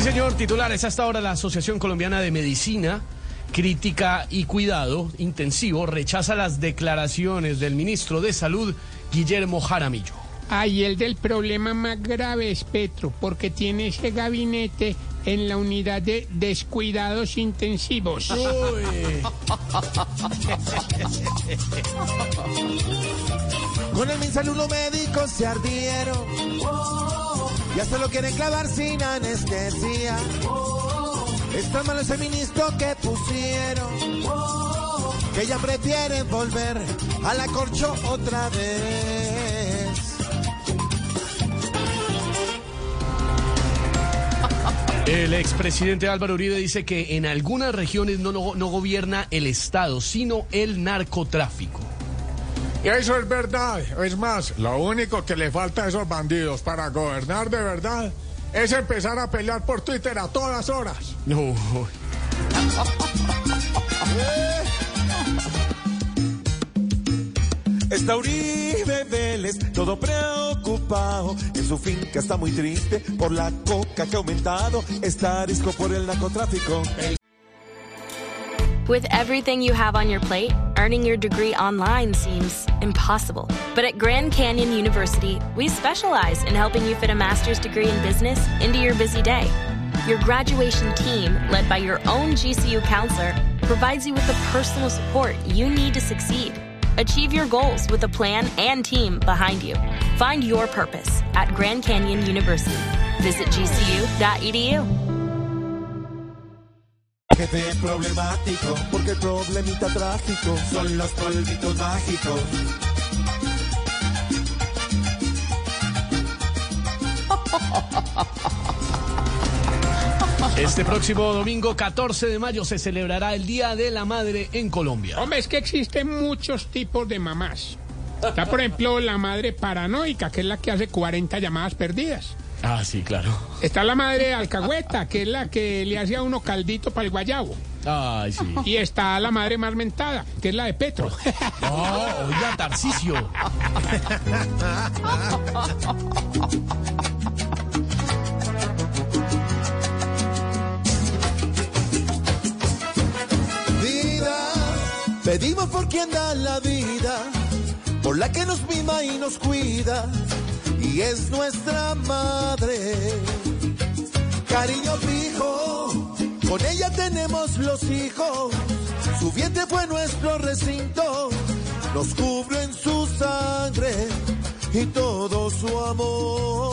Sí, señor, titulares. Hasta ahora la Asociación Colombiana de Medicina, Crítica y Cuidado Intensivo rechaza las declaraciones del ministro de Salud, Guillermo Jaramillo. Ay, el del problema más grave es Petro, porque tiene ese gabinete en la unidad de descuidados intensivos. Con el MinSalud los médicos se ardieron. Ya se lo quieren clavar sin anestesia. Está mal ese ministro que pusieron. Que ya prefieren volver a la corcho otra vez. El expresidente Álvaro Uribe dice que en algunas regiones no, no, no gobierna el Estado, sino el narcotráfico. Y eso es verdad. Es más, lo único que le falta a esos bandidos para gobernar de verdad es empezar a pelear por Twitter a todas horas. No. Está Uribe Vélez, todo preocupado. En su finca está muy triste por la coca que ha aumentado. Está por el narcotráfico. With everything you have on your plate, earning your degree online seems impossible. But at Grand Canyon University, we specialize in helping you fit a master's degree in business into your busy day. Your graduation team, led by your own GCU counselor, provides you with the personal support you need to succeed. Achieve your goals with a plan and team behind you. Find your purpose at Grand Canyon University. Visit gcu.edu. Jefe problemático, porque problemita trágico son los polvitos mágicos. Este próximo domingo 14 de mayo se celebrará el Día de la Madre en Colombia. Hombre, es que existen muchos tipos de mamás. Está, por ejemplo, la madre paranoica, que es la que hace 40 llamadas perdidas. Ah, sí, claro. Está la madre alcahueta, que es la que le hace a uno caldito para el guayabo. Ay, sí. Y está la madre más mentada, que es la de Petro. No, oiga, Tarcicio. pedimos por quien da la vida, por la que nos mima y nos cuida, y es nuestra madre. Cariño fijo, con ella tenemos los hijos, su vientre fue nuestro recinto, nos cubrió en su sangre y todo su amor.